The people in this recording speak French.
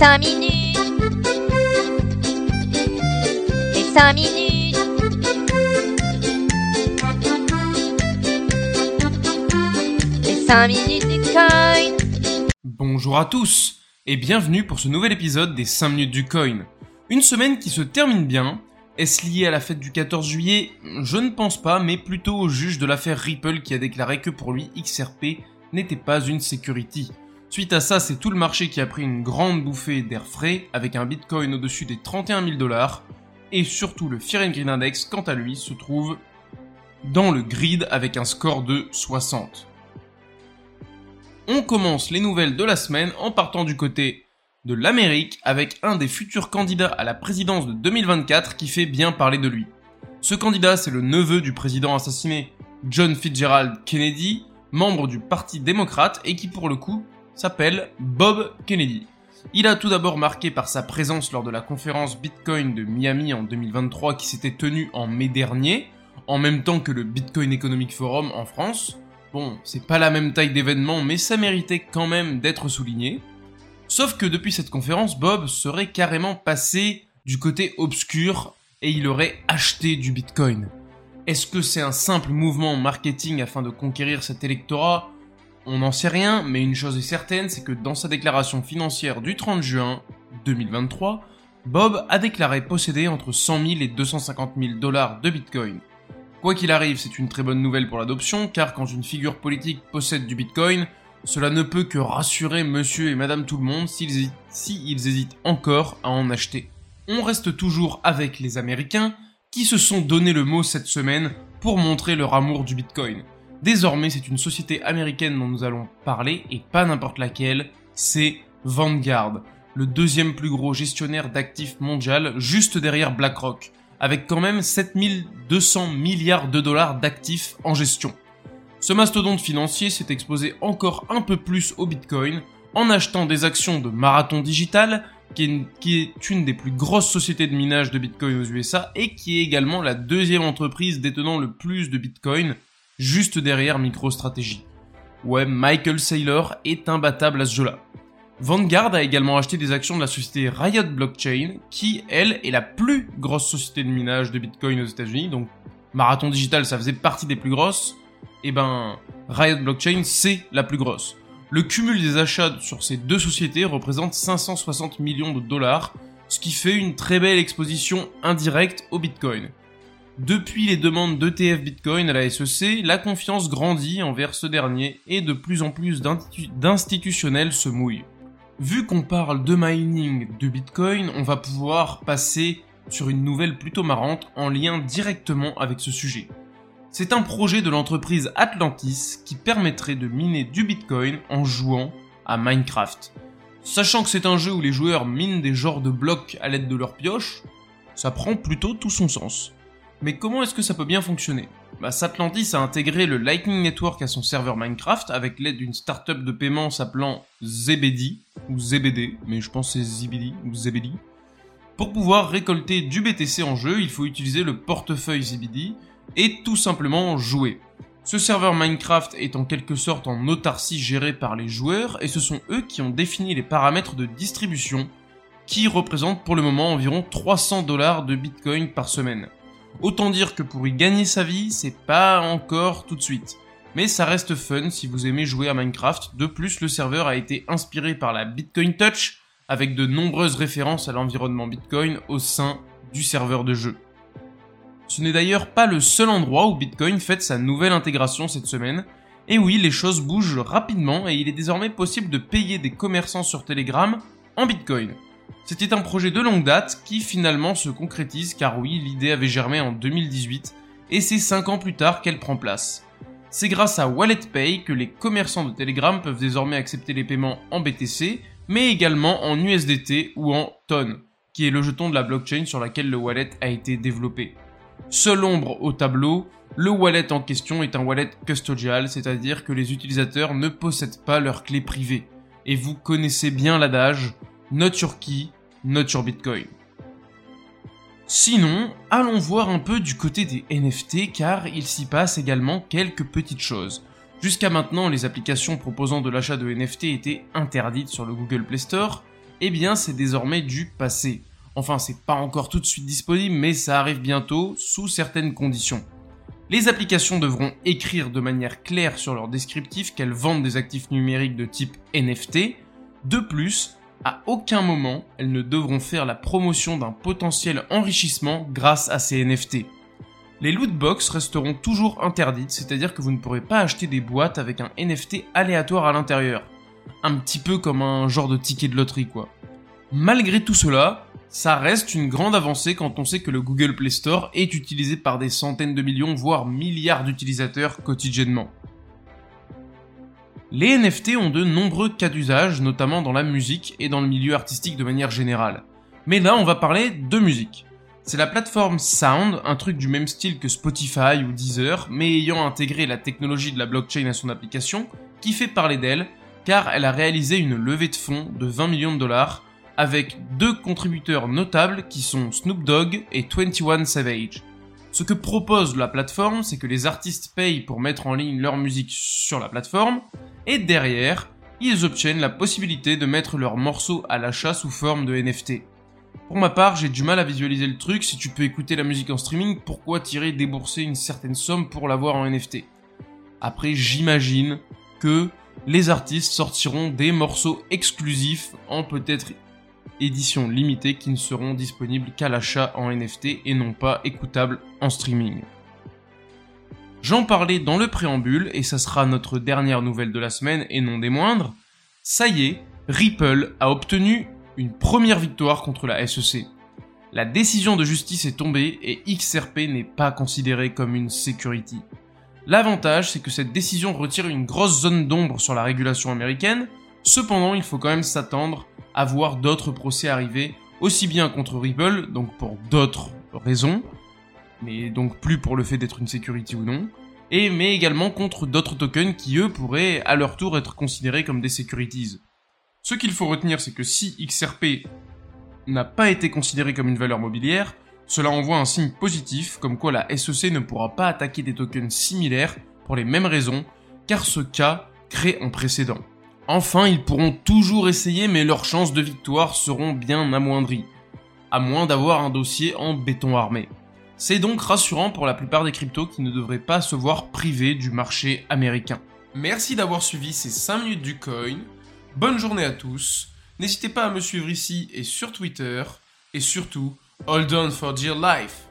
5 minutes. Les 5 minutes. Les 5 minutes du coin. Bonjour à tous et bienvenue pour ce nouvel épisode des 5 minutes du coin. Une semaine qui se termine bien. Est-ce lié à la fête du 14 juillet? Je ne pense pas, mais plutôt au juge de l'affaire Ripple qui a déclaré que pour lui XRP n'était pas une security. Suite à ça, c'est tout le marché qui a pris une grande bouffée d'air frais avec un Bitcoin au-dessus des 31 000 dollars et surtout le Fear and Index quant à lui se trouve dans le grid avec un score de 60. On commence les nouvelles de la semaine en partant du côté de l'Amérique avec un des futurs candidats à la présidence de 2024 qui fait bien parler de lui. Ce candidat, c'est le neveu du président assassiné John Fitzgerald Kennedy, membre du Parti démocrate et qui pour le coup s'appelle Bob Kennedy. Il a tout d'abord marqué par sa présence lors de la conférence Bitcoin de Miami en 2023 qui s'était tenue en mai dernier, en même temps que le Bitcoin Economic Forum en France. Bon, c'est pas la même taille d'événement, mais ça méritait quand même d'être souligné. Sauf que depuis cette conférence, Bob serait carrément passé du côté obscur et il aurait acheté du Bitcoin. Est-ce que c'est un simple mouvement marketing afin de conquérir cet électorat? On n'en sait rien, mais une chose est certaine, c'est que dans sa déclaration financière du 30 juin 2023, Bob a déclaré posséder entre 100 000 et 250 000 dollars de Bitcoin. Quoi qu'il arrive, c'est une très bonne nouvelle pour l'adoption, car quand une figure politique possède du Bitcoin, cela ne peut que rassurer monsieur et madame tout le monde s'ils hésitent encore à en acheter. On reste toujours avec les Américains, qui se sont donné le mot cette semaine pour montrer leur amour du Bitcoin. Désormais, c'est une société américaine dont nous allons parler, et pas n'importe laquelle, c'est Vanguard, le deuxième plus gros gestionnaire d'actifs mondial, juste derrière BlackRock avec quand même 7200 milliards de dollars d'actifs en gestion. Ce mastodonte financier s'est exposé encore un peu plus au Bitcoin en achetant des actions de Marathon Digital, qui est, une des plus grosses sociétés de minage de Bitcoin aux USA et qui est également la deuxième entreprise détenant le plus de Bitcoin, juste derrière MicroStrategy. Ouais, Michael Saylor est imbattable à ce jeu-là. Vanguard a également acheté des actions de la société Riot Blockchain, qui, elle, est la plus grosse société de minage de Bitcoin aux États-Unis. Donc, Marathon Digital, ça faisait partie des plus grosses. Et eh ben, Riot Blockchain, c'est la plus grosse. Le cumul des achats sur ces deux sociétés représente 560 millions de dollars, ce qui fait une très belle exposition indirecte au Bitcoin. Depuis les demandes d'ETF Bitcoin à la SEC, la confiance grandit envers ce dernier et de plus en plus d'institutionnels se mouillent vu qu'on parle de mining de Bitcoin, on va pouvoir passer sur une nouvelle plutôt marrante en lien directement avec ce sujet. C'est un projet de l'entreprise Atlantis qui permettrait de miner du Bitcoin en jouant à Minecraft. Sachant que c'est un jeu où les joueurs minent des genres de blocs à l'aide de leur pioche, ça prend plutôt tout son sens. Mais comment est-ce que ça peut bien fonctionner? Bah, Satlantis a intégré le Lightning Network à son serveur Minecraft avec l'aide d'une startup de paiement s'appelant Zebedi, ou ZBD, mais je pense c'est Zibidi ou Zebedi. Pour pouvoir récolter du BTC en jeu, il faut utiliser le portefeuille Zibidi et tout simplement jouer. Ce serveur Minecraft est en quelque sorte en autarcie géré par les joueurs et ce sont eux qui ont défini les paramètres de distribution qui représentent pour le moment environ 300 dollars de Bitcoin par semaine. Autant dire que pour y gagner sa vie, c'est pas encore tout de suite. Mais ça reste fun si vous aimez jouer à Minecraft. De plus, le serveur a été inspiré par la Bitcoin Touch, avec de nombreuses références à l'environnement Bitcoin au sein du serveur de jeu. Ce n'est d'ailleurs pas le seul endroit où Bitcoin fête sa nouvelle intégration cette semaine. Et oui, les choses bougent rapidement et il est désormais possible de payer des commerçants sur Telegram en Bitcoin. C'était un projet de longue date qui finalement se concrétise car oui, l'idée avait germé en 2018 et c'est 5 ans plus tard qu'elle prend place. C'est grâce à WalletPay que les commerçants de Telegram peuvent désormais accepter les paiements en BTC, mais également en USDT ou en TON, qui est le jeton de la blockchain sur laquelle le wallet a été développé. Seule ombre au tableau, le wallet en question est un wallet custodial, c'est-à-dire que les utilisateurs ne possèdent pas leurs clés privées. Et vous connaissez bien l'adage, not your key, not your bitcoin. Sinon, allons voir un peu du côté des NFT car il s'y passe également quelques petites choses. Jusqu'à maintenant, les applications proposant de l'achat de NFT étaient interdites sur le Google Play Store, eh bien c'est désormais du passé. Enfin, c'est pas encore tout de suite disponible, mais ça arrive bientôt sous certaines conditions. Les applications devront écrire de manière claire sur leur descriptif qu'elles vendent des actifs numériques de type NFT. De plus, à aucun moment, elles ne devront faire la promotion d'un potentiel enrichissement grâce à ces NFT. Les lootbox resteront toujours interdites, c'est-à-dire que vous ne pourrez pas acheter des boîtes avec un NFT aléatoire à l'intérieur. Un petit peu comme un genre de ticket de loterie quoi. Malgré tout cela, ça reste une grande avancée quand on sait que le Google Play Store est utilisé par des centaines de millions, voire milliards d'utilisateurs quotidiennement. Les NFT ont de nombreux cas d'usage, notamment dans la musique et dans le milieu artistique de manière générale. Mais là, on va parler de musique. C'est la plateforme Sound, un truc du même style que Spotify ou Deezer, mais ayant intégré la technologie de la blockchain à son application, qui fait parler d'elle, car elle a réalisé une levée de fonds de 20 millions de dollars, avec deux contributeurs notables qui sont Snoop Dogg et 21 Savage. Ce que propose la plateforme, c'est que les artistes payent pour mettre en ligne leur musique sur la plateforme, et derrière, ils obtiennent la possibilité de mettre leurs morceaux à l'achat sous forme de NFT. Pour ma part, j'ai du mal à visualiser le truc, si tu peux écouter la musique en streaming, pourquoi tirer débourser une certaine somme pour l'avoir en NFT Après, j'imagine que les artistes sortiront des morceaux exclusifs en peut-être édition limitée qui ne seront disponibles qu'à l'achat en NFT et non pas écoutables en streaming. J'en parlais dans le préambule et ça sera notre dernière nouvelle de la semaine et non des moindres. Ça y est, Ripple a obtenu une première victoire contre la SEC. La décision de justice est tombée et XRP n'est pas considéré comme une security. L'avantage, c'est que cette décision retire une grosse zone d'ombre sur la régulation américaine, cependant il faut quand même s'attendre à voir d'autres procès arriver, aussi bien contre Ripple, donc pour d'autres raisons, mais donc plus pour le fait d'être une security ou non, et mais également contre d'autres tokens qui eux pourraient à leur tour être considérés comme des securities. Ce qu'il faut retenir, c'est que si XRP n'a pas été considéré comme une valeur mobilière, cela envoie un signe positif comme quoi la SEC ne pourra pas attaquer des tokens similaires pour les mêmes raisons, car ce cas crée un précédent. Enfin, ils pourront toujours essayer, mais leurs chances de victoire seront bien amoindries, à moins d'avoir un dossier en béton armé. C'est donc rassurant pour la plupart des cryptos qui ne devraient pas se voir privés du marché américain. Merci d'avoir suivi ces 5 minutes du coin. Bonne journée à tous. N'hésitez pas à me suivre ici et sur Twitter. Et surtout, hold on for dear life.